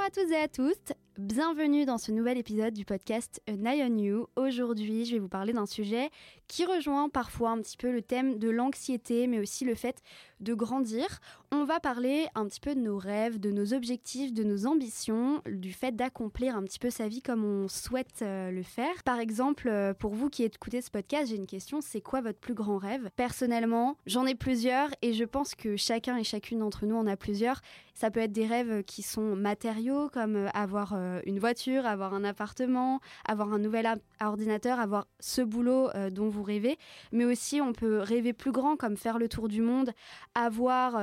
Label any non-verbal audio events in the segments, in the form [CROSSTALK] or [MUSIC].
Bonjour à toutes et à tous, bienvenue dans ce nouvel épisode du podcast An on You. Aujourd'hui, je vais vous parler d'un sujet qui rejoint parfois un petit peu le thème de l'anxiété, mais aussi le fait de grandir. On va parler un petit peu de nos rêves, de nos objectifs, de nos ambitions, du fait d'accomplir un petit peu sa vie comme on souhaite euh, le faire. Par exemple, euh, pour vous qui écoutez ce podcast, j'ai une question, c'est quoi votre plus grand rêve? Personnellement, j'en ai plusieurs et je pense que chacun et chacune d'entre nous en a plusieurs. Ça peut être des rêves qui sont matériaux, comme euh, avoir une voiture, avoir un appartement, avoir un nouvel ordinateur, avoir ce boulot dont vous rêvez. Mais aussi, on peut rêver plus grand, comme faire le tour du monde, avoir,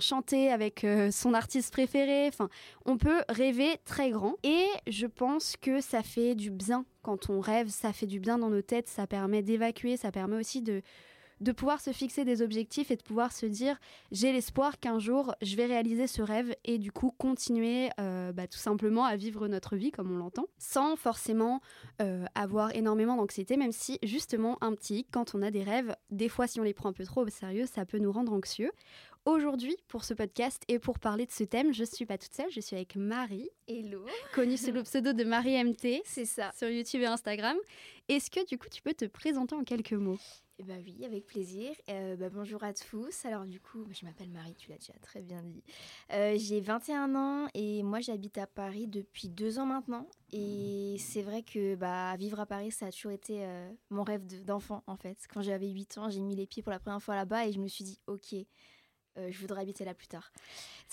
chanter avec son artiste préféré. Enfin, on peut rêver très grand. Et je pense que ça fait du bien quand on rêve, ça fait du bien dans nos têtes, ça permet d'évacuer, ça permet aussi de de pouvoir se fixer des objectifs et de pouvoir se dire j'ai l'espoir qu'un jour je vais réaliser ce rêve et du coup continuer euh, bah, tout simplement à vivre notre vie comme on l'entend sans forcément euh, avoir énormément d'anxiété même si justement un petit quand on a des rêves des fois si on les prend un peu trop au sérieux ça peut nous rendre anxieux Aujourd'hui, pour ce podcast et pour parler de ce thème, je suis pas toute seule, je suis avec Marie. Hello. Connue sous le pseudo de Marie MT. [LAUGHS] C'est ça. Sur YouTube et Instagram. Est-ce que du coup, tu peux te présenter en quelques mots? Eh bah oui, avec plaisir. Euh, bah, bonjour à tous. Alors du coup, je m'appelle Marie, tu l'as déjà très bien dit. Euh, j'ai 21 ans et moi j'habite à Paris depuis deux ans maintenant. Et c'est vrai que bah, vivre à Paris, ça a toujours été euh, mon rêve d'enfant en fait. Quand j'avais 8 ans, j'ai mis les pieds pour la première fois là-bas et je me suis dit, ok, euh, je voudrais habiter là plus tard.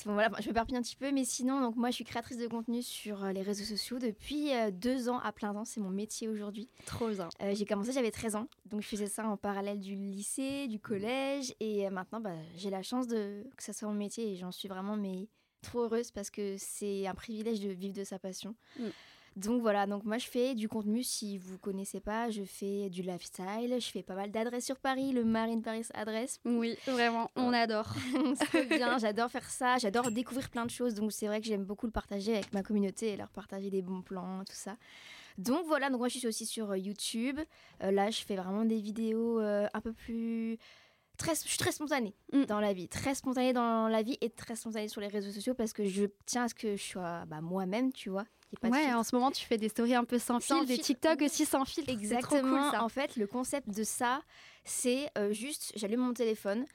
Bon, voilà, je me perpille un petit peu, mais sinon, donc moi, je suis créatrice de contenu sur euh, les réseaux sociaux depuis euh, deux ans à plein temps. C'est mon métier aujourd'hui. Trop bien. j'ai commencé, j'avais 13 ans, donc je faisais ça en parallèle du lycée, du collège, et maintenant, bah, j'ai la chance de que ça soit mon métier, et j'en suis vraiment mais trop heureuse parce que c'est un privilège de vivre de sa passion. Mm. Donc voilà, donc moi je fais du contenu, si vous connaissez pas, je fais du lifestyle, je fais pas mal d'adresses sur Paris, le Marine Paris adresse. Oui, vraiment, on adore. [LAUGHS] c'est bien, j'adore faire ça, j'adore découvrir plein de choses, donc c'est vrai que j'aime beaucoup le partager avec ma communauté et leur partager des bons plans, tout ça. Donc voilà, donc moi je suis aussi sur euh, YouTube, euh, là je fais vraiment des vidéos euh, un peu plus Très, je suis très spontanée mm. dans la vie, très spontanée dans la vie et très spontanée sur les réseaux sociaux parce que je tiens à ce que je sois bah, moi-même, tu vois ouais, en ce moment, tu fais des stories un peu sans, fil, des TikTok aussi sans fil. Exactement. En fait, le concept de ça, c'est euh, juste, j'allume mon téléphone,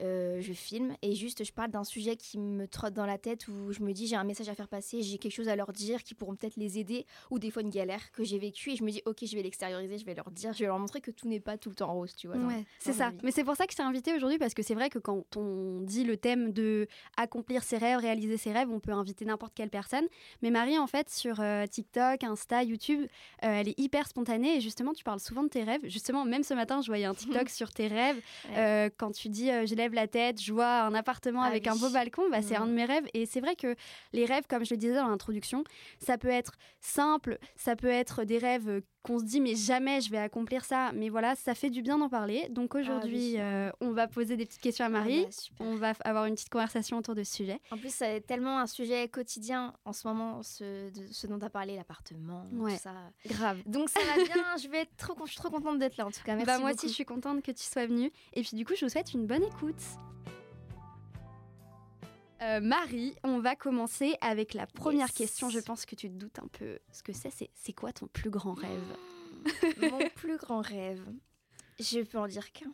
euh, je filme et juste je parle d'un sujet qui me trotte dans la tête où je me dis j'ai un message à faire passer, j'ai quelque chose à leur dire qui pourront peut-être les aider ou des fois une galère que j'ai vécue et je me dis ok je vais l'extérioriser, je vais leur dire, je vais leur montrer que tout n'est pas tout le temps rose, tu vois. Ouais, c'est ça. Mais c'est pour ça que je t'ai invité aujourd'hui parce que c'est vrai que quand on dit le thème de accomplir ses rêves, réaliser ses rêves, on peut inviter n'importe quelle personne. Mais Marie en fait sur euh, TikTok, Insta, YouTube, euh, elle est hyper spontanée et justement tu parles souvent de tes rêves. Justement même ce matin je voyais un TikTok [LAUGHS] sur tes rêves quand tu dis j'ai la tête, je vois un appartement ah avec un beau balcon, bah, c'est un de mes rêves. Et c'est vrai que les rêves, comme je le disais dans l'introduction, ça peut être simple, ça peut être des rêves qu'on se dit mais jamais je vais accomplir ça. Mais voilà, ça fait du bien d'en parler. Donc ah aujourd'hui, euh, on va poser des petites questions à Marie. Ah bah, on va avoir une petite conversation autour de ce sujet. En plus, c'est tellement un sujet quotidien en ce moment, ce, de, ce dont tu as parlé, l'appartement, tout ça. Grave. Donc ça va bien. je vais être trop, je suis trop contente d'être là en tout cas. Merci bah, moi aussi, je suis contente que tu sois venue. Et puis du coup, je vous souhaite une bonne écoute. Euh, Marie, on va commencer avec la première question. Je pense que tu te doutes un peu ce que c'est. C'est quoi ton plus grand rêve? [GASPS] Mon plus grand rêve. Je peux en dire qu'un.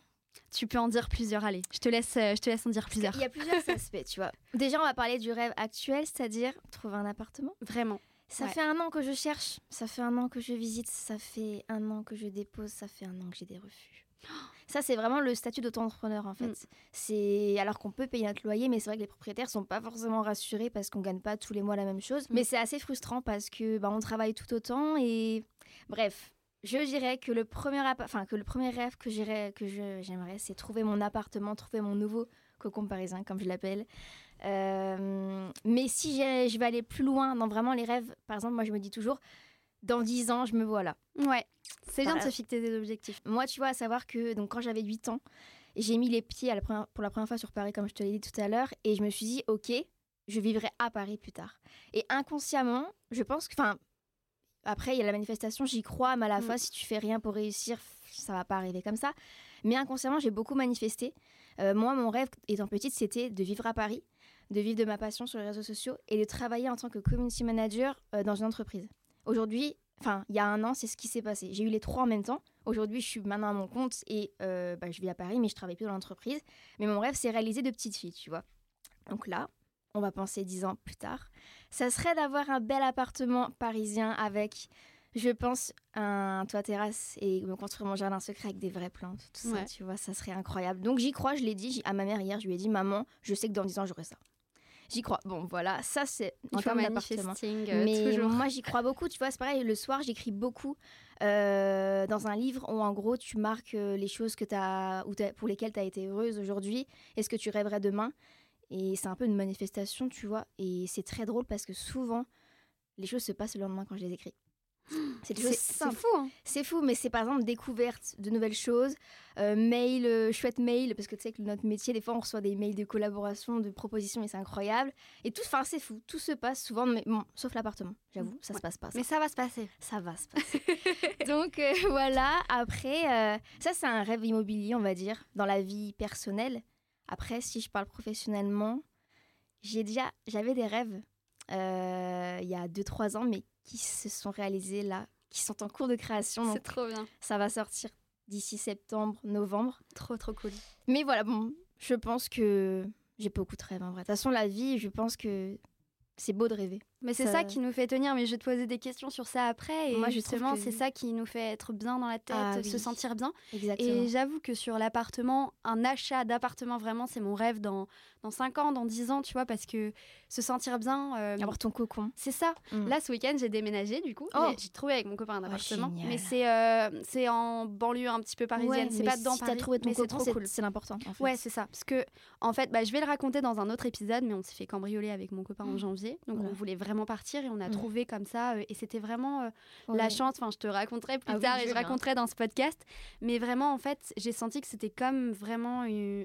Tu peux en dire plusieurs, allez, je te laisse, euh, je te laisse en dire plusieurs. Il y a plusieurs [LAUGHS] aspects, tu vois. Déjà, on va parler du rêve actuel, c'est-à-dire trouver un appartement. Vraiment. Ça fait un an que je cherche, ça fait un an que je visite, ça fait un an que je dépose, ça fait un an que j'ai des refus. Ça, c'est vraiment le statut d'auto-entrepreneur, en fait. Mm. C'est alors qu'on peut payer notre loyer, mais c'est vrai que les propriétaires sont pas forcément rassurés parce qu'on gagne pas tous les mois la même chose. Mm. Mais c'est assez frustrant parce que bah, on travaille tout autant et bref. Je dirais que le premier, enfin, que le premier rêve que j'aimerais, que j'aimerais, c'est trouver mon appartement, trouver mon nouveau cocon parisien, comme je l'appelle. Euh, mais si je vais aller plus loin dans vraiment les rêves, par exemple, moi je me dis toujours, dans 10 ans, je me vois là. Ouais. C'est bien de se fixer des objectifs. Moi, tu vois, à savoir que donc, quand j'avais 8 ans, j'ai mis les pieds pour la première fois sur Paris, comme je te l'ai dit tout à l'heure, et je me suis dit, ok, je vivrai à Paris plus tard. Et inconsciemment, je pense que, enfin, après, il y a la manifestation, j'y crois, mais à la mm. fois, si tu fais rien pour réussir, ça va pas arriver comme ça. Mais inconsciemment, j'ai beaucoup manifesté. Euh, moi, mon rêve, étant petite, c'était de vivre à Paris. de vivre de ma passion sur les réseaux sociaux et de travailler en tant que community manager euh, dans une entreprise. Aujourd'hui, enfin, il y a un an, c'est ce qui s'est passé. J'ai eu les trois en même temps. Aujourd'hui, je suis maintenant à mon compte et euh, bah, je vis à Paris, mais je travaille plus dans l'entreprise. Mais mon rêve, c'est réaliser de petites filles, tu vois. Donc là, on va penser dix ans plus tard. Ça serait d'avoir un bel appartement parisien avec, je pense, un toit terrasse et me construire mon jardin secret avec des vraies plantes, tout ça, Ouais. tu vois, ça serait incroyable. Donc j'y crois, je l'ai dit à ma mère hier, je lui ai dit, maman, je sais que dans dix ans, j'aurai ça. J'y crois. Bon, voilà, ça c'est en termes d'appartement. manifesting euh, Mais toujours. moi, j'y crois beaucoup. Tu vois, c'est pareil. Le soir, j'écris beaucoup euh, dans un livre où, en gros, tu marques euh, les choses que as, ou pour lesquelles tu as été heureuse aujourd'hui et ce que tu rêverais demain. Et c'est un peu une manifestation, tu vois. Et c'est très drôle parce que souvent, les choses se passent le lendemain quand je les écris. C'est fou, hein. C'est fou, mais c'est par exemple découverte de nouvelles choses, euh, mail, euh, chouette mail, parce que tu sais que notre métier, des fois, on reçoit des mails de collaboration, de propositions, et c'est incroyable. Et tout, enfin, c'est fou, tout se passe souvent, mais bon, sauf l'appartement, j'avoue, ça Ouais. se passe pas. Ça, Mais ça va se passer. ça va se passer. [LAUGHS] Donc euh, voilà, après, euh, ça c'est un rêve immobilier, on va dire, dans la vie personnelle. Après, si je parle professionnellement, j'ai déjà, j'avais des rêves il y a 2-3 ans, mais qui se sont réalisés là, qui sont en cours de création. C'est trop bien. ça va sortir d'ici septembre, novembre. Trop, trop cool. Mais voilà, bon, je pense que j'ai beaucoup de rêves en vrai. De toute façon, la vie, je pense que c'est beau de rêver. Mais c'est Ça- ça qui nous fait tenir. Mais je vais te poser des questions sur ça après. Et Moi, justement, que- c'est ça qui nous fait être bien dans la tête, Ah se sentir bien. Exactement. Et j'avoue que sur l'appartement, un achat d'appartement, vraiment, c'est mon rêve dans, dans 5 ans, dans 10 ans, tu vois, parce que se sentir bien. euh, Avoir ton cocon. c'est ça. Mm. Là, ce week-end, j'ai déménagé, du coup. Oh. J'ai- trouvé avec mon copain un Oh, appartement. mais c'est euh, c'est en banlieue un petit peu parisienne. c'est pas dedans si Paris, trouvé ton mais c'est cocon, trop c'est cool. c'est l'important. En fait. Ouais, c'est ça. Parce que, en fait, bah, je vais le raconter dans un autre épisode, mais on s'est fait cambrioler avec mon copain en Mm. janvier. Donc, on voulait vraiment partir et on a Mm. trouvé comme ça. euh, et c'était vraiment euh, Ouais. la chance. Enfin, je te raconterai plus Ah tard et je bien. raconterai dans ce podcast. Mais vraiment, en fait, j'ai senti que c'était comme vraiment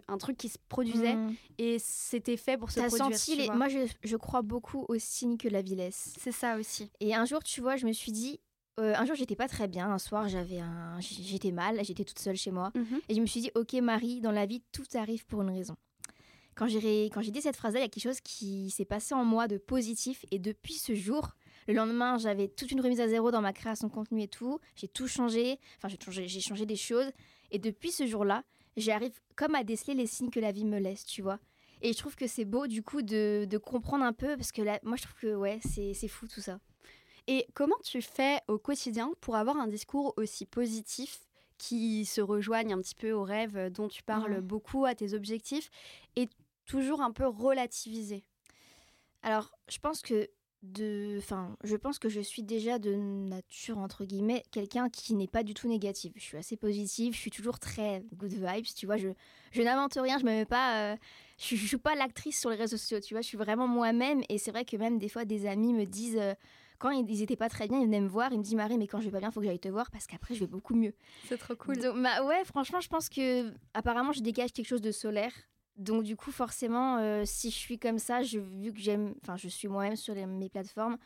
un truc qui se produisait Mm. et c'était fait pour se T'as produire. senti les... Moi, je, je crois beaucoup aux signes que la vie laisse. C'est ça aussi. Et un jour, tu vois, je me suis dit. euh, un jour, j'étais pas très bien. Un soir, j'avais un... j'étais mal. J'étais toute seule chez moi. Mhm. Et je me suis dit, ok, Marie, dans la vie, tout arrive pour une raison. Quand j'ai ré- quand j'ai dit cette phrase-là, il y a quelque chose qui s'est passé en moi de positif. Et depuis ce jour, le lendemain, j'avais toute une remise à zéro dans ma création de contenu et tout. J'ai tout changé. Enfin, j'ai changé, j'ai changé des choses. Et depuis ce jour-là, j'arrive comme à déceler les signes que la vie me laisse, tu vois. Et je trouve que c'est beau, du coup, de, de comprendre un peu. Parce que là, moi, je trouve que, ouais, c'est c'est fou tout ça. Et comment tu fais au quotidien pour avoir un discours aussi positif qui se rejoigne un petit peu aux rêves dont tu parles beaucoup, à tes objectifs, et toujours un peu relativisé Alors, je pense que de, enfin, je pense que je suis déjà de nature entre guillemets quelqu'un qui n'est pas du tout négative. Je suis assez positive, je suis toujours très good vibes, tu vois. Je, je n'invente rien, je me mets pas, euh, je, je suis pas l'actrice sur les réseaux sociaux, tu vois. Je suis vraiment moi-même et c'est vrai que même des fois des amis me disent. euh, quand ils ils étaient pas très bien, ils venaient me voir, ils me disent Marie, mais quand je vais pas bien, faut que j'aille te voir parce qu'après je vais beaucoup mieux. C'est trop cool. Donc, bah, ouais, franchement, je pense que apparemment, je dégage quelque chose de solaire. Donc, du coup, forcément, euh, si je suis comme ça, je, vu que j'aime, enfin, je suis moi-même sur mes plateformes,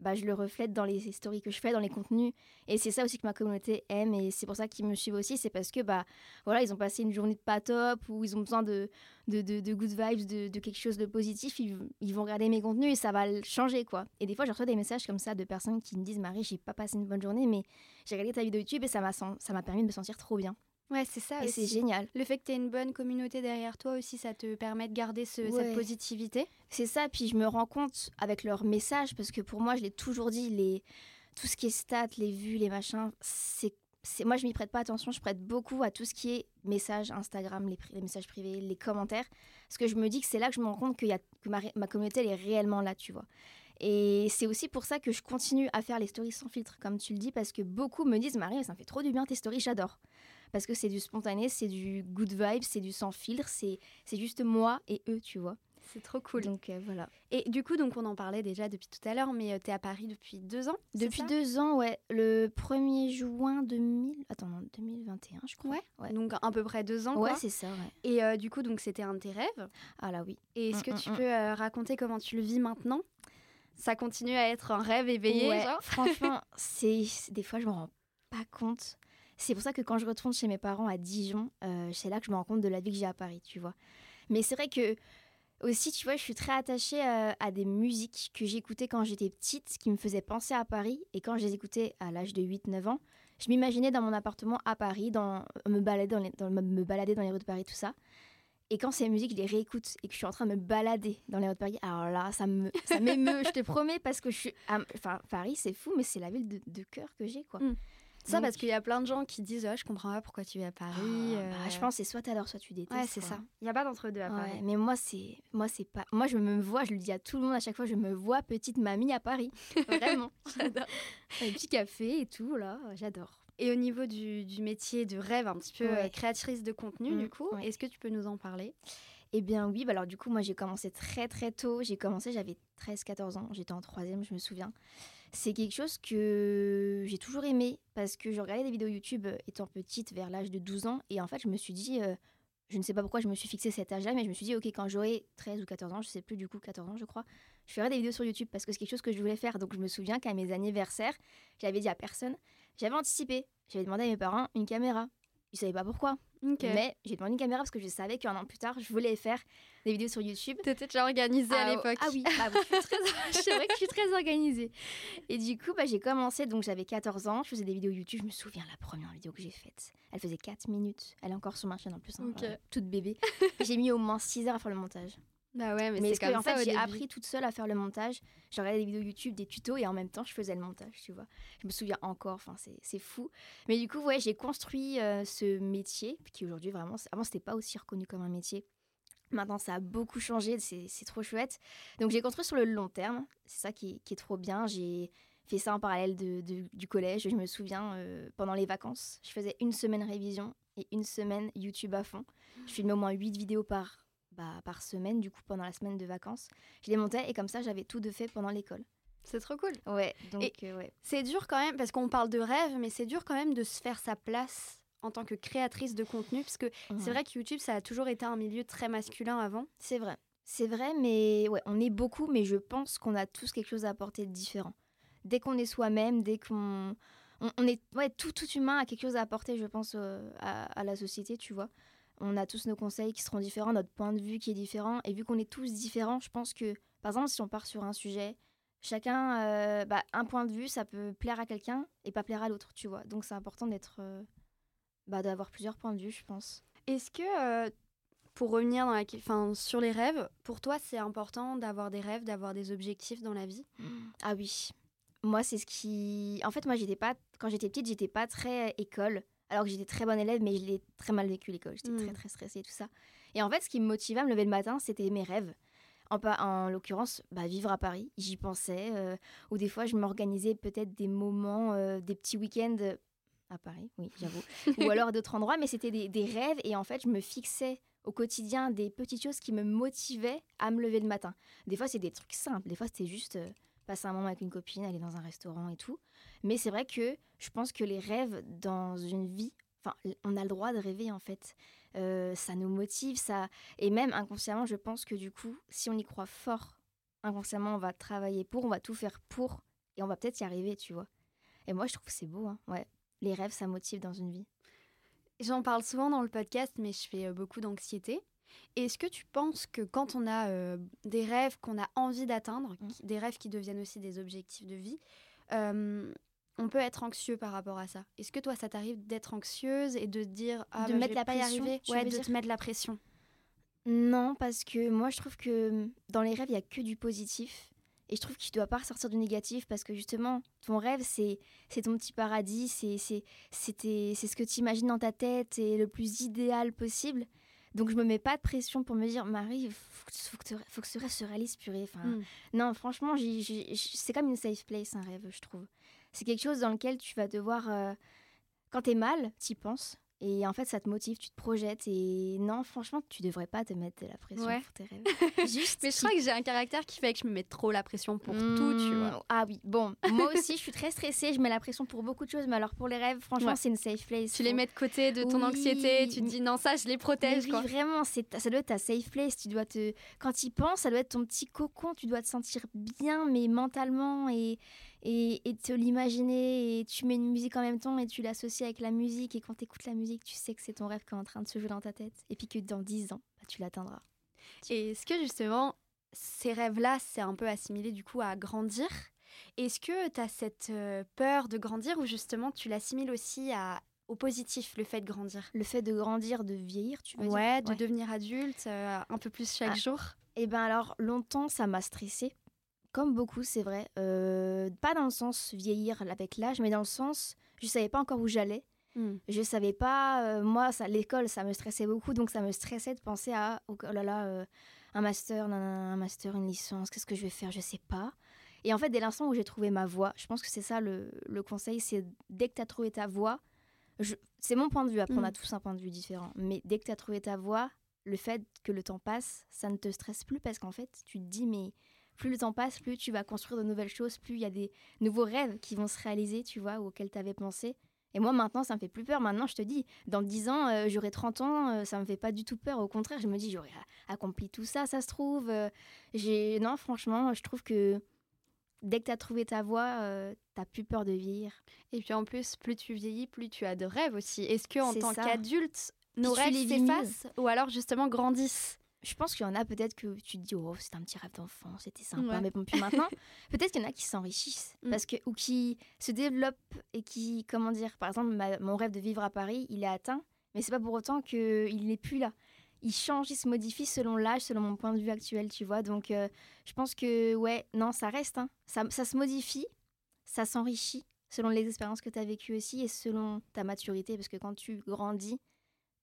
bah, je le reflète dans les stories que je fais, dans les contenus. Et c'est ça aussi que ma communauté aime. Et c'est pour ça qu'ils me suivent aussi. C'est parce que, bah, voilà, ils ont passé une journée de pas top ou ils ont besoin de, de, de, good vibes, de, de quelque chose de positif. Ils, vont regarder mes contenus et ça va changer, quoi. Et des fois, je reçois des messages comme ça de personnes qui me disent Marie, j'ai pas passé une bonne journée, mais j'ai regardé ta vidéo YouTube et ça m'a ça m'a permis de me sentir trop bien. Ouais, c'est ça. Et c'est génial. Le fait que tu aies une bonne communauté derrière toi aussi, ça te permet de garder ce- Ouais. cette positivité. C'est ça, puis je me rends compte avec leurs messages, parce que pour moi, je l'ai toujours dit, les... tout ce qui est stats, les vues, les machins, c'est... Moi, je m'y prête pas attention, je prête beaucoup à tout ce qui est messages Instagram, les, messages privés, les commentaires, parce que je me dis que c'est là que je me rends compte qu'il y a... que ma, ma communauté, elle est réellement là, tu vois. Et c'est aussi pour ça que je continue à faire les stories sans filtre, comme tu le dis, parce que beaucoup me disent, Marie, ça me fait trop du bien tes stories, j'adore. Parce que c'est du spontané, c'est du good vibe, c'est du sans filtre, c'est c'est juste moi et eux, tu vois. C'est trop cool. Donc euh, voilà. Et du coup, donc on en parlait déjà depuis tout à l'heure, mais tu es à Paris depuis deux ans Depuis deux ans, ouais. Le 1er juin 2000... Attends, non, 2021, je crois. Ouais. Ouais, Donc à peu près deux ans. Ouais, c'est ça, ouais. Et euh, du coup, donc c'était un de tes rêves? Ah là, oui. Et est-ce Mm, que mm, tu mm. peux euh, raconter comment tu le vis maintenant? Ça continue à être un rêve éveillé, Ouais, genre? franchement, c'est- des fois, je me rends pas compte. C'est pour ça que quand je retourne chez mes parents à Dijon, euh, c'est là que je me rends compte de la vie que j'ai à Paris, tu vois. Mais c'est vrai que Aussi, tu vois, je suis très attachée euh, à des musiques que j'écoutais quand j'étais petite, qui me faisaient penser à Paris. Et quand je les écoutais à l'âge de 8-9 ans, je m'imaginais dans mon appartement à Paris, dans, me, balader dans les, dans, me balader dans les rues de Paris, tout ça. Et quand ces musiques, je les réécoute et que je suis en train de me balader dans les rues de Paris, alors là, ça me, ça m'émeut, je te promets, parce que je suis. Enfin, Paris, c'est fou, mais c'est la ville de, cœur que j'ai, quoi. Mm. Ça, parce qu'il y a plein de gens qui disent Je comprends pas pourquoi tu es à Paris. Ah, bah, je pense que c'est soit tu adores, soit tu détestes. Ouais, c'est ça. Il n'y a pas d'entre-deux à Paris. mais moi, c'est moi c'est pas. Moi, je me vois, je le dis à tout le monde à chaque fois, je me vois petite mamie à Paris. [LAUGHS] Vraiment. [LAUGHS] j'adore. [LAUGHS] Un petit café et tout, là, j'adore. Et au niveau du, du, métier de rêve, un petit peu euh, créatrice de contenu, du mmh, coup, est-ce que tu peux nous en parler? Eh bien oui, bah alors du coup moi j'ai commencé très très tôt, j'ai commencé j'avais 13-14 ans, j'étais en troisième je me souviens c'est quelque chose que j'ai toujours aimé parce que je regardais des vidéos YouTube euh, étant petite vers l'âge de 12 ans et en fait je me suis dit, euh, je ne sais pas pourquoi je me suis fixé cet âge-là, mais je me suis dit ok quand j'aurai 13 ou 14 ans, je sais plus du coup 14 ans je crois, je ferai des vidéos sur YouTube parce que c'est quelque chose que je voulais faire. Donc je me souviens qu'à mes anniversaires, j'avais dit à personne, j'avais anticipé, j'avais demandé à mes parents une caméra. Ils savaient pas pourquoi. Mais j'ai demandé une caméra parce que je savais qu'un an plus tard, je voulais faire des vidéos sur YouTube. T'étais déjà organisée à ah, l'époque. Ah oui, [LAUGHS] [LAUGHS] c'est vrai que je suis très organisée. Et du coup, bah, j'ai commencé, donc j'avais 14 ans, je faisais des vidéos YouTube. Je me souviens la première vidéo que j'ai faite. Elle faisait 4 minutes. Elle est encore sur ma chaîne en plus, hein, euh, toute bébé. [LAUGHS] j'ai mis au moins 6 heures à faire le montage. Bah ouais, mais, c'est comme en fait, j'ai appris toute seule à faire le montage? J'ai regardé des vidéos YouTube, des tutos et en même temps, je faisais le montage, tu vois. Je me souviens encore, enfin, c'est fou. Mais du coup, ouais, j'ai construit euh, ce métier qui aujourd'hui, vraiment, avant, c'était pas aussi reconnu comme un métier. Maintenant, ça a beaucoup changé, c'est trop chouette. Donc, j'ai construit sur le long terme. C'est ça qui, qui, est trop bien. J'ai fait ça en parallèle de, du collège. Je me souviens, euh, pendant les vacances, je faisais une semaine révision et une semaine YouTube à fond. Je filmais au moins 8 vidéos par bah, par semaine, du coup, pendant la semaine de vacances. Je les montais et comme ça, j'avais tout de fait pendant l'école. C'est trop cool. Ouais, donc euh, ouais. C'est dur quand même, parce qu'on parle de rêve, mais c'est dur quand même de se faire sa place en tant que créatrice de contenu, parce que c'est vrai que YouTube, ça a toujours été un milieu très masculin avant. C'est vrai. C'est vrai, mais ouais, on est beaucoup, mais je pense qu'on a tous quelque chose à apporter de différent. Dès qu'on est soi-même, dès qu'on on, est ouais, tout, tout humain a quelque chose à apporter, je pense, euh, à, à, la société, tu vois on a tous nos conseils qui seront différents, notre point de vue qui est différent. Et vu qu'on est tous différents, je pense que, par exemple, si on part sur un sujet, chacun, euh, bah, un point de vue, ça peut plaire à quelqu'un et pas plaire à l'autre, tu vois. Donc c'est important d'être, euh, bah, d'avoir plusieurs points de vue, je pense. Est-ce que, euh, pour revenir dans la, fin, sur les rêves, pour toi, c'est important d'avoir des rêves, d'avoir des objectifs dans la vie? Ah oui. Moi, c'est ce qui. En fait, moi, j'étais pas. Quand j'étais petite, j'étais pas très école alors que j'étais très bonne élève, mais je l'ai très mal vécu l'école. J'étais très, mm. très stressée et tout ça. Et en fait, ce qui me motivait à me lever le matin, c'était mes rêves. En, en l'occurrence, bah, vivre à Paris, j'y pensais. Euh, ou des fois, je m'organisais peut-être des moments, euh, des petits week-ends à Paris, oui, j'avoue. [LAUGHS] ou alors d'autres endroits, mais c'était des, des, rêves. Et en fait, je me fixais au quotidien des petites choses qui me motivaient à me lever le matin. Des fois, c'est des trucs simples. Des fois, c'était juste euh, passer un moment avec une copine, aller dans un restaurant et tout. Mais c'est vrai que je pense que les rêves dans une vie, enfin, on a le droit de rêver en fait. Euh, ça nous motive, ça. Et même inconsciemment, je pense que du coup, si on y croit fort, inconsciemment, on va travailler pour, on va tout faire pour, et on va peut-être y arriver, tu vois. Et moi, je trouve que c'est beau, hein. ouais. Les rêves, ça motive dans une vie. J'en parle souvent dans le podcast, mais je fais euh, beaucoup d'anxiété. Est-ce que tu penses que quand on a euh, des rêves qu'on a envie d'atteindre, mmh. des rêves qui deviennent aussi des objectifs de vie, on peut être anxieux par rapport à ça? Est-ce que toi, ça t'arrive d'être anxieuse et de dire ah, de bah, mettre la pas pression, y arriver Ouais, de te mettre la pression? Non, parce que moi, je trouve que hum, dans les rêves, il y a que du positif. Et je trouve que tu dois pas ressortir du négatif parce que justement, ton rêve, c'est ton petit paradis, c'est ce que tu imagines dans ta tête et le plus idéal possible. Donc je me mets pas de pression pour me dire Marie, faut, faut, que, faut que ce rêve se réalise purée. Enfin, hmm. Non, franchement, c'est comme une safe place un rêve, je trouve. C'est quelque chose dans lequel tu vas devoir, euh, quand tu es mal, tu y penses. Et en fait, ça te motive, tu te projettes. Et non, franchement, tu devrais pas te mettre de la pression pour tes rêves. [LAUGHS] Juste Mais je crois que j'ai un caractère qui fait que je me mets trop la pression pour tout, tu vois. Mmh, ah oui, bon, moi aussi, je suis très stressée, je mets la pression pour beaucoup de choses. Mais alors, pour les rêves, franchement, c'est une safe place. Tu les mets de côté de ton anxiété, tu te dis non, ça, je les protège. Oui, vraiment, ça doit être ta safe place. Tu dois te... Quand tu y penses, ça doit être ton petit cocon. Tu dois te sentir bien, mais mentalement et et, et te l'imaginer et tu mets une musique en même temps et tu l'associes avec la musique et quand tu écoutes la musique tu sais que c'est ton rêve qui est en train de se jouer dans ta tête et puis que dans 10 ans bah, tu l'atteindras. Et est-ce que justement, ces rêves-là, c'est un peu assimilé du coup à grandir? Est-ce que tu as cette euh, peur de grandir ou justement tu l'assimiles aussi à, au positif, le fait de grandir? Le fait de grandir, de vieillir, tu veux Ouais, dire de devenir adulte euh, un peu plus chaque Ah. jour? Eh ben alors, longtemps, ça m'a stressée. Comme beaucoup, c'est vrai. Euh, pas dans le sens vieillir avec l'âge, mais dans le sens, je savais pas encore où j'allais. Hmm. Je savais pas, euh, moi, ça, l'école, ça me stressait beaucoup, donc ça me stressait de penser à, oh là là, euh, un master, nanana, un master, une licence, qu'est-ce que je vais faire, je sais pas. Et en fait, dès l'instant où j'ai trouvé ma voie, je pense que c'est ça le, le conseil, c'est dès que tu as trouvé ta voie, je- c'est mon point de vue, après on a Mm. tous un point de vue différent, mais dès que tu as trouvé ta voie, le fait que le temps passe, ça ne te stresse plus parce qu'en fait, tu te dis, mais plus le temps passe, plus tu vas construire de nouvelles choses, plus il y a des nouveaux rêves qui vont se réaliser, tu vois, auxquels tu avais pensé. Et moi, maintenant, ça me fait plus peur. Maintenant, je te dis, dans 10 ans, euh, j'aurai 30 ans, euh, ça me fait pas du tout peur. Au contraire, je me dis, j'aurais accompli tout ça, ça se trouve. euh, j'ai Non, franchement, je trouve que dès que tu as trouvé ta voie, euh, t'as plus peur de vieillir. Et puis en plus, plus tu vieillis, plus tu as de rêves aussi. Est-ce que en tant qu'adulte, nos rêves s'effacent ou alors justement grandissent? Je pense qu'il y en a peut-être que tu te dis, oh, c'était un petit rêve d'enfant, c'était sympa. Ouais. Mais bon, puis maintenant, [LAUGHS] peut-être qu'il y en a qui s'enrichissent. Mm. parce que Ou qui se développent et qui, comment dire, par exemple, ma- mon rêve de vivre à Paris, il est atteint, mais c'est pas pour autant qu'il n'est plus là. Il change, il se modifie selon l'âge, selon mon point de vue actuel, tu vois. Donc, euh, je pense que, ouais, non, ça reste. hein. Ça, ça se modifie, ça s'enrichit selon les expériences que tu as vécues aussi et selon ta maturité. Parce que quand tu grandis,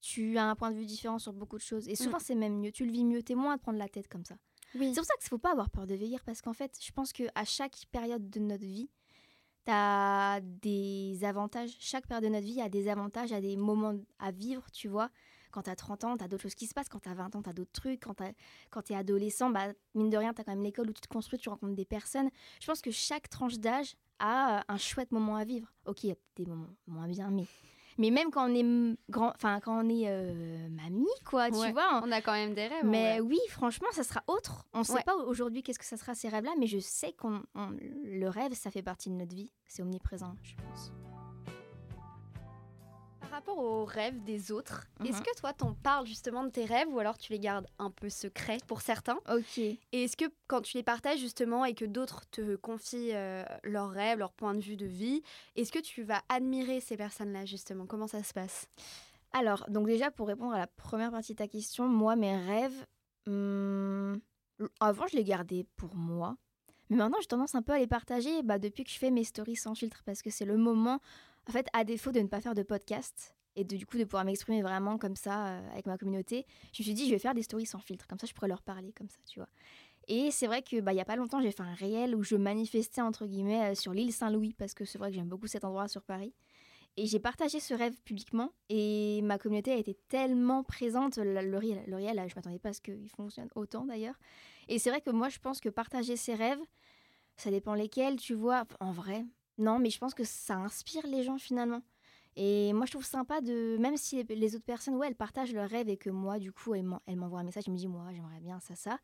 tu as un point de vue différent sur beaucoup de choses. Et souvent, c'est même mieux. Tu le vis mieux. Tu es moins à te prendre la tête comme ça. Oui. C'est pour ça qu'il ne faut pas avoir peur de vieillir. Parce qu'en fait, je pense qu'à chaque période de notre vie, tu as des avantages. Chaque période de notre vie a des avantages, a des moments à vivre, tu vois. Quand tu as 30 ans, tu as d'autres choses qui se passent. Quand tu as 20 ans, tu as d'autres trucs. Quand, t'as- quand tu es adolescent, bah, mine de rien, tu as quand même l'école où tu te construis, tu rencontres des personnes. Je pense que chaque tranche d'âge a un chouette moment à vivre. Ok, il y a des moments moins bien, mais, mais même quand on est grand, enfin quand on est euh, mamie, quoi, Ouais. tu vois. On a quand même des rêves. Mais oui, franchement, ça sera autre. On ne sait Ouais. pas aujourd'hui qu'est-ce que ça sera ces rêves-là, mais je sais qu'on on- le rêve, ça fait partie de notre vie. C'est omniprésent, je pense. Par rapport aux rêves des autres, Mhm. est-ce que toi t'en parles justement de tes rêves ou alors tu les gardes un peu secrets pour certains Ok. Et est-ce que quand tu les partages justement et que d'autres te confient euh, leurs rêves, leur point de vue de vie, est-ce que tu vas admirer ces personnes-là justement? Comment ça se passe? Alors, donc déjà, pour répondre à la première partie de ta question, moi, mes rêves, hum, avant, je les gardais pour moi. Mais maintenant, j'ai tendance un peu à les partager bah, depuis que je fais mes stories sans filtre, parce que c'est le moment, en fait, à défaut de ne pas faire de podcast, et de, du coup de pouvoir m'exprimer vraiment comme ça euh, avec ma communauté, je me suis dit, je vais faire des stories sans filtre, comme ça, je pourrais leur parler comme ça, tu vois. Et c'est vrai que bah, a pas longtemps, j'ai fait un réel où je manifestais, entre guillemets, euh, sur l'île Saint-Louis, parce que c'est vrai que j'aime beaucoup cet endroit sur Paris. Et j'ai partagé ce rêve publiquement et ma communauté a été tellement présente. Le, le réel, le réel, je m'attendais pas à ce qu'il fonctionne autant d'ailleurs. Et c'est vrai que moi, je pense que partager ses rêves, ça dépend lesquels, tu vois. En vrai, non, mais je pense que ça inspire les gens finalement. Et moi, je trouve sympa de, même si les, autres personnes, ouais, elles partagent leurs rêves et que moi, du coup, elles m'en- elles m'envoient un message, je me dis, moi, j'aimerais bien ça, ça.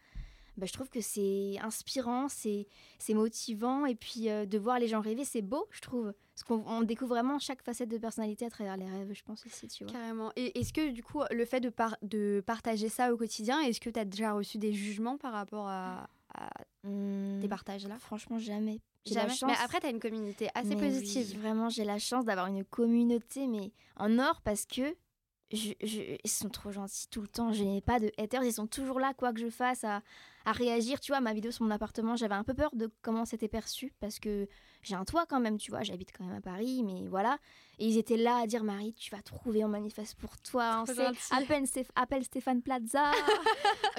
Bah, je trouve que c'est inspirant, c'est motivant. Et puis, euh, de voir les gens rêver, c'est beau, je trouve. Parce qu'on on découvre vraiment chaque facette de personnalité à travers les rêves, je pense aussi, tu vois. Carrément. Et est-ce que du coup, le fait de, par- de partager ça au quotidien, est-ce que tu as déjà reçu des jugements par rapport à, à Hum, tes partages-là Franchement, jamais. Jamais. Mais après, tu as une communauté assez Mais positive. oui, vraiment, j'ai la chance d'avoir une communauté, mais en or, parce que je, je- ils sont trop gentils tout le temps. Je n'ai pas de haters, ils sont toujours là, quoi que je fasse, à, à réagir. Tu vois, ma vidéo sur mon appartement, j'avais un peu peur de comment c'était perçu, parce que j'ai un toit quand même, tu vois, j'habite quand même à Paris, mais voilà. Et ils étaient là à dire, Marie, tu vas trouver, on manifeste pour toi, on sait. Appelle, Stéph- appelle Stéphane Plaza. [LAUGHS]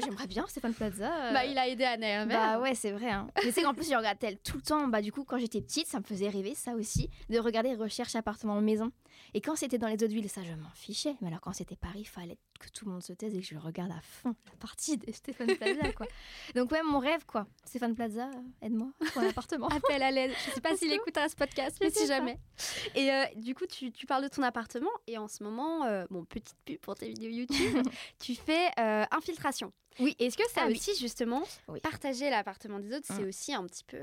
J'aimerais bien Stéphane Plaza. euh, Bah, il a aidé Anna Hervé. bah ouais, c'est vrai. Hein. Mais c'est qu'en plus, je regardais elle tout le temps. Bah du coup, quand j'étais petite, ça me faisait rêver, ça aussi, de regarder recherche appartement maison. Et quand c'était dans les autres villes, ça, je m'en fichais. Mais alors quand c'était Paris, il fallait que tout le monde se taise et que je regarde à fond la partie de Stéphane Plaza, quoi. [LAUGHS] Donc ouais, mon rêve, quoi. Stéphane Plaza, euh, aide-moi pour un appartement. Appel à l'aide. Je sais pas s'il écoutera ce podcast, mais si pas. jamais. Et euh, du coup, tu, tu parles de ton appartement et en ce moment, euh, bon, petite pub pour tes vidéos YouTube, [LAUGHS] tu fais euh, infiltration. Oui. Est-ce que ça Ah oui. aussi, justement, Oui. partager l'appartement des autres, c'est Mm. aussi un petit peu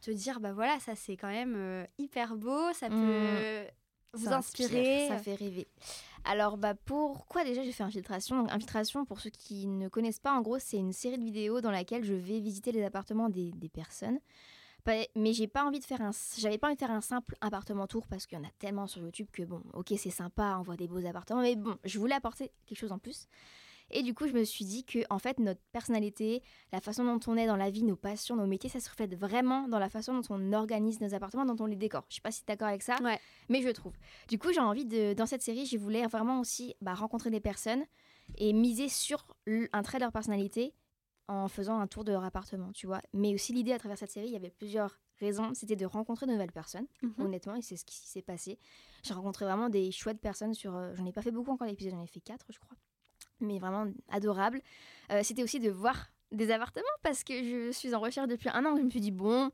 te dire, bah voilà, ça c'est quand même hyper beau, ça Mm. peut vous Ça inspire, inspirer. ça fait rêver. Alors, bah, pourquoi déjà j'ai fait infiltration? Donc, infiltration, pour ceux qui ne connaissent pas, en gros, c'est une série de vidéos dans laquelle je vais visiter les appartements des, des personnes. Mais j'ai pas envie de faire un, j'avais pas envie de faire un simple appartement tour parce qu'il y en a tellement sur YouTube que bon, ok, c'est sympa, on voit des beaux appartements, mais bon, je voulais apporter quelque chose en plus. Et du coup, je me suis dit que en fait, notre personnalité, la façon dont on est dans la vie, nos passions, nos métiers, ça se reflète vraiment dans la façon dont on organise nos appartements, dont on les décore. Je sais pas si tu es d'accord avec ça, mais je trouve. Du coup, j'ai envie de, dans cette série, je voulais vraiment aussi bah, rencontrer des personnes et miser sur un trait de leur personnalité en faisant un tour de leur appartement, tu vois. Mais aussi l'idée à travers cette série, il y avait plusieurs raisons. C'était de rencontrer de nouvelles personnes, mhm. honnêtement, et c'est ce qui s'est passé. J'ai rencontré vraiment des chouettes personnes sur... Euh, j'en ai pas fait beaucoup encore l'épisode, j'en ai fait quatre, je crois. Mais vraiment adorables. Euh, c'était aussi de voir des appartements parce que je suis en recherche depuis un an. Je me suis dit, bon,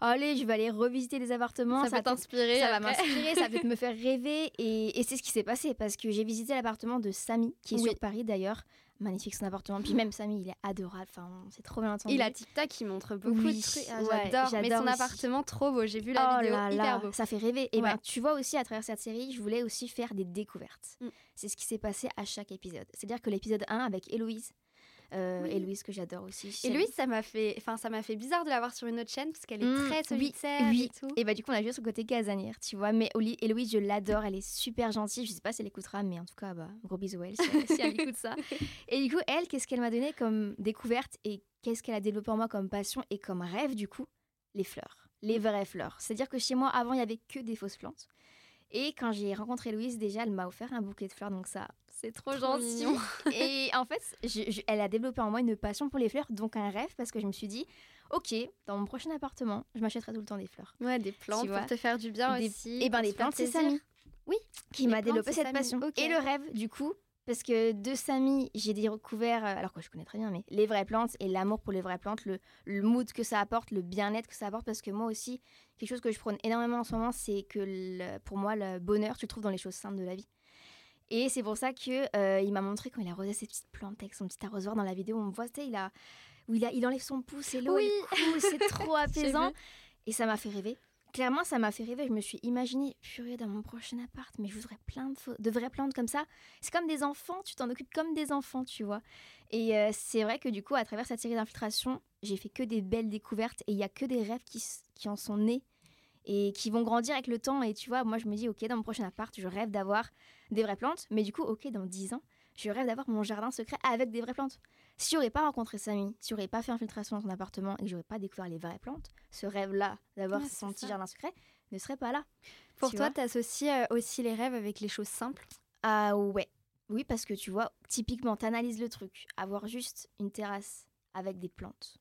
allez, je vais aller revisiter des appartements. Ça, va t'inspirer. Ça va m'inspirer, ça va [LAUGHS] me faire rêver. Et, et c'est ce qui s'est passé parce que j'ai visité l'appartement de Samy, qui est sur Paris d'ailleurs magnifique son appartement. Puis même Samy, il est adorable. Enfin, c'est trop bien entendu. Il a TikTok qui montre beaucoup de trucs. Ah, j'adore. Mais son appartement, trop beau. J'ai vu la oh vidéo, là hyper beau. Ça fait rêver. Et ben, tu vois aussi à travers cette série, je voulais aussi faire des découvertes. Mm. C'est ce qui s'est passé à chaque épisode. C'est-à-dire que l'épisode 1 avec Héloïse, euh, Et Louise que j'adore aussi. Et Louise, ça m'a fait, enfin ça m'a fait bizarre de la voir sur une autre chaîne parce qu'elle est mmh, très solitaire oui, et tout. Et bah du coup on a vu son côté casanière, tu vois. Mais Héloïse, je l'adore, elle est super gentille. Je sais pas si elle écoutera, mais en tout cas, bah, gros bisous à elle si, elle écoute ça. [LAUGHS] Et du coup, elle, qu'est-ce qu'elle m'a donné comme découverte et qu'est-ce qu'elle a développé en moi comme passion et comme rêve du coup? Les fleurs, les mmh. vraies fleurs. C'est-à-dire que chez moi avant il y avait que des fausses plantes. Et quand j'ai rencontré Louise, déjà, elle m'a offert un bouquet de fleurs, donc ça, c'est trop, gentil. [LAUGHS] et en fait, elle a développé en moi une passion pour les fleurs, donc un rêve, parce que je me suis dit, ok, dans mon prochain appartement, je m'achèterai tout le temps des fleurs. Ouais, des plantes pour te faire du bien aussi. Et ben, des plantes, c'est Samy. Oui, qui m'a développé cette passion. Et le rêve, du coup, parce que de Samy, j'ai découvert, euh, alors que je connais très bien, mais les vraies plantes et l'amour pour les vraies plantes, le, mood que ça apporte, le bien-être que ça apporte. Parce que moi aussi, quelque chose que je prône énormément en ce moment, c'est que pour moi, le bonheur, tu le trouves dans les choses simples de la vie. Et c'est pour ça que euh, il m'a montré quand il a rosé ses petites plantes avec son petit arrosoir dans la vidéo. On voit, il a, où il, a, il enlève son pouce et l'eau, oui. c'est trop [LAUGHS] apaisant. et ça m'a fait rêver clairement, ça m'a fait rêver. Je me suis imaginé, purée, dans mon prochain appart, mais je voudrais plein de, vraies plantes comme ça. C'est comme des enfants, tu t'en occupes comme des enfants, tu vois. Et euh, c'est vrai que du coup, à travers cette série d'infiltration, j'ai fait que des belles découvertes et il y a que des rêves qui, qui en sont nés et qui vont grandir avec le temps. Et tu vois, moi, je me dis, ok, dans mon prochain appart, je rêve d'avoir des vraies plantes. Mais du coup, ok, dans 10 ans, je rêve d'avoir mon jardin secret avec des vraies plantes. Si j'aurais pas rencontré Samy, si j'aurais pas fait infiltration dans son appartement et que j'aurais pas découvert les vraies plantes, ce rêve-là d'avoir son petit jardin secret ne serait pas là. Pour toi, tu associes euh, aussi les rêves avec les choses simples? Ah ouais. Oui, parce que tu vois, typiquement, tu analyses le truc. Avoir juste une terrasse avec des plantes,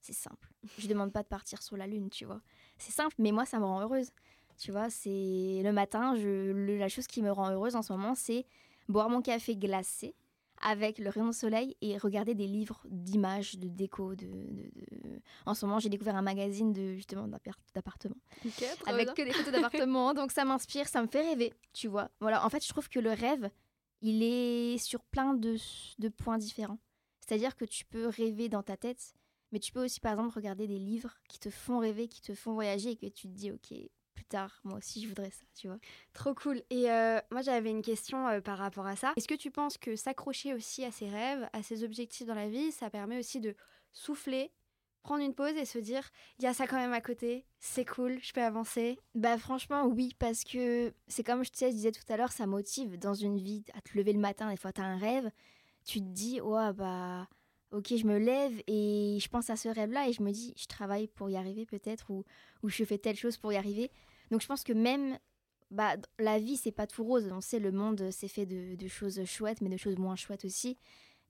c'est simple. Je demande pas de partir sur la lune, tu vois. C'est simple, mais moi, ça me rend heureuse. Tu vois, c'est le matin, je, la chose qui me rend heureuse en ce moment, c'est boire mon café glacé avec le rayon de soleil et regarder des livres d'images, de déco. De, En ce moment, j'ai découvert un magazine de justement d'appartements. avec que des photos d'appartements. [LAUGHS] donc ça m'inspire, ça me fait rêver, tu vois. Voilà, en fait, je trouve que le rêve, il est sur plein de, de points différents. C'est-à-dire que tu peux rêver dans ta tête, mais tu peux aussi, par exemple, regarder des livres qui te font rêver, qui te font voyager et que tu te dis, ok, tard. Moi aussi, je voudrais ça, tu vois. Trop cool. Et euh, moi, j'avais une question euh, par rapport à ça. Est-ce que tu penses que s'accrocher aussi à ses rêves, à ses objectifs dans la vie, ça permet aussi de souffler, prendre une pause et se dire, il y a ça quand même à côté, c'est cool, je peux avancer? Bah franchement, oui, parce que c'est comme je, te disais tout à l'heure, ça motive dans une vie à te lever le matin, des fois, tu as un rêve, tu te dis, ouais, bah ok, je me lève et je pense à ce rêve-là et je me dis, je travaille pour y arriver peut-être ou, je fais telle chose pour y arriver. Donc je pense que même bah, la vie, c'est pas tout rose. On sait, le monde, c'est fait de, choses chouettes, mais de choses moins chouettes aussi.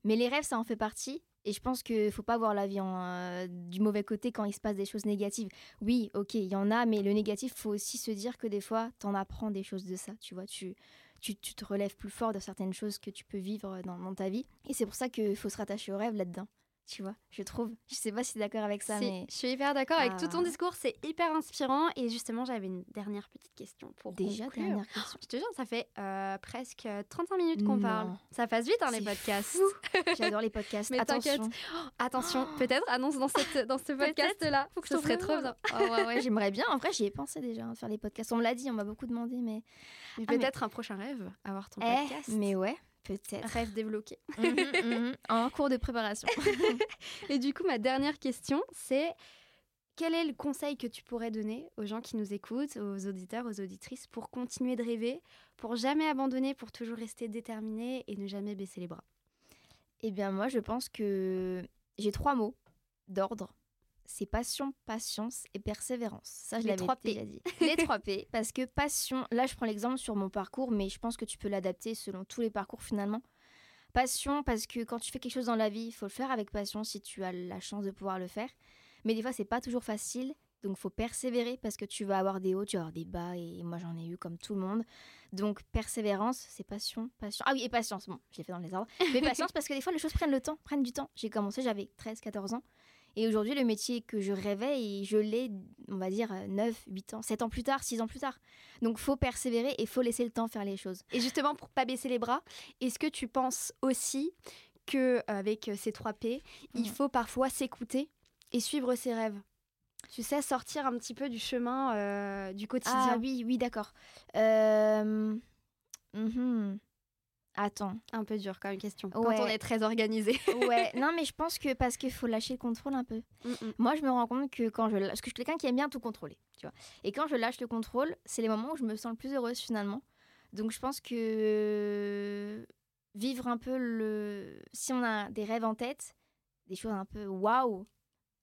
Mais les rêves, ça en fait partie. Et je pense qu'il faut pas voir la vie euh, du mauvais côté quand il se passe des choses négatives. Oui, ok, il y en a, mais le négatif, faut aussi se dire que des fois, tu en apprends des choses de ça. Tu vois, tu, tu, te relèves plus fort de certaines choses que tu peux vivre dans, dans ta vie. Et c'est pour ça qu'il faut se rattacher au rêve là-dedans. Tu vois, je trouve. Je sais pas si tu es d'accord avec ça, mais Je suis hyper d'accord avec tout ton Ah. discours, c'est hyper inspirant. Et justement, j'avais une dernière petite question pour déjà, conclure. dernière question. Je te jure, ça fait euh, presque 35 minutes qu'on parle. Ça passe vite, hein, les podcasts. [LAUGHS] J'adore les podcasts. Mais. Attention. Attention, peut-être annonce dans, cette, dans ce podcast-là. Faut que je serait trop bien. Oh, ouais, ouais, j'aimerais bien. En vrai, j'y ai pensé déjà, hein, faire les podcasts. On me l'a dit, on m'a beaucoup demandé, mais. Mais Ah, mais- peut-être un prochain rêve, avoir ton Eh, podcast. mais ouais, peut-être. Rêve débloqué. [LAUGHS] Mhm, mhm. En cours de préparation. [LAUGHS] Et du coup, ma dernière question, c'est quel est le conseil que tu pourrais donner aux gens qui nous écoutent, aux auditeurs, aux auditrices, pour continuer de rêver, pour jamais abandonner, pour toujours rester déterminé et ne jamais baisser les bras? Eh bien, moi, je pense que j'ai trois mots d'ordre. C'est passion, patience et persévérance. Ça, je l'avais déjà dit. [LAUGHS] Les trois P. Parce que passion, là, je prends l'exemple sur mon parcours, mais je pense que tu peux l'adapter selon tous les parcours finalement. Passion, parce que quand tu fais quelque chose dans la vie, il faut le faire avec passion si tu as la chance de pouvoir le faire. Mais des fois, c'est pas toujours facile. Donc, faut persévérer parce que tu vas avoir des hauts, tu vas avoir des bas. Et moi, j'en ai eu comme tout le monde. Donc, persévérance, c'est passion, passion. Ah oui, et patience. Bon, je l'ai fait dans les ordres. Mais [LAUGHS] patience parce que des fois, les choses prennent le temps, prennent du temps. J'ai commencé, j'avais 13, 14 ans. Et aujourd'hui, le métier que je rêvais, et je l'ai, on va dire, 9, 8 ans, 7 ans plus tard, 6 ans plus tard. Donc, faut persévérer et faut laisser le temps faire les choses. Et justement, pour pas baisser les bras, est-ce que tu penses aussi que euh, avec euh, ces 3 P, il faut parfois s'écouter et suivre ses rêves? Tu sais, sortir un petit peu du chemin euh, du quotidien. Ah oui, oui, d'accord. Euh... mhm. Attends. Un peu dur comme question. Quand Ouais. on est très organisé. [LAUGHS] Ouais, [LAUGHS] non, mais je pense que parce qu'il faut lâcher le contrôle un peu. Mm, Moi, je me rends compte que quand je lâche, parce que je suis quelqu'un qui aime bien tout contrôler, tu vois. Et quand je lâche le contrôle, c'est les moments où je me sens le plus heureuse finalement. Donc, je pense que vivre un peu le. Si on a des rêves en tête, des choses un peu waouh,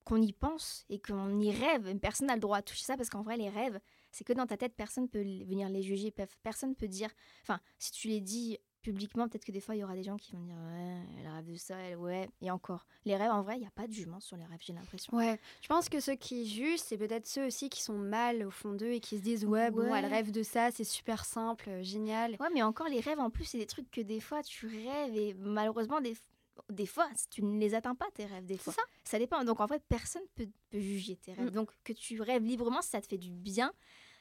qu'on y pense et qu'on y rêve, personne n'a le droit à toucher ça parce qu'en vrai, les rêves, c'est que dans ta tête, personne peut l- venir les juger, pe- personne peut dire. Enfin, si tu les dis publiquement, peut-être que des fois, il y aura des gens qui vont dire Ouais, elle rêve de ça, elle, ouais. Et encore, les rêves, en vrai, il n'y a pas de jugement sur les rêves, j'ai l'impression. Ouais, je pense que ceux qui jugent, c'est peut-être ceux aussi qui sont mal au fond d'eux et qui se disent ouais, bon, elle rêve de ça, c'est super simple, euh, génial. Ouais, mais encore, les rêves, en plus, c'est des trucs que des fois, tu rêves et malheureusement, des, des fois, tu ne les atteins pas, tes rêves, des fois. ça. Ça dépend. Donc, en fait, personne peut, peut juger tes rêves. Mm. Donc, que tu rêves librement, si ça te fait du bien,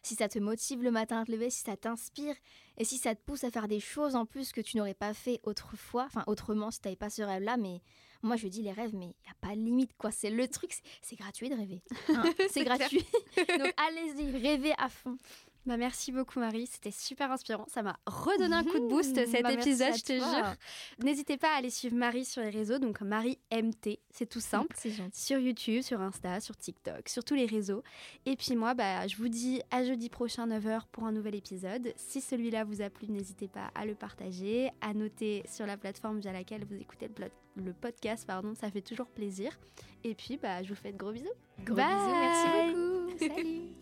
si ça te motive le matin à te lever, si ça t'inspire et si ça te pousse à faire des choses en plus que tu n'aurais pas fait autrefois, enfin, autrement, si tu n'avais pas ce rêve-là, mais moi, je dis les rêves, mais il n'y a pas de limite, quoi. C'est le truc, c'est- gratuit de rêver. hein. [LAUGHS] C'est c'est gratuit. [LAUGHS] Donc, allez-y, rêvez à fond. Bah, merci beaucoup Marie, c'était super inspirant, ça m'a redonné un coup de boost Mmh, cet bah, épisode, je te jure. N'hésitez pas à aller suivre Marie sur les réseaux, donc Marie MT, c'est tout simple. C'est gentil. Sur YouTube, sur Insta, sur TikTok, sur tous les réseaux. Et puis moi, bah, je vous dis à jeudi prochain 9h pour un nouvel épisode. Si celui-là vous a plu, n'hésitez pas à le partager, à noter sur la plateforme via laquelle vous écoutez le, podcast, pardon, ça fait toujours plaisir. Et puis, bah, je vous fais de gros bisous. Gros Bye. bisous, merci beaucoup. [LAUGHS] Salut.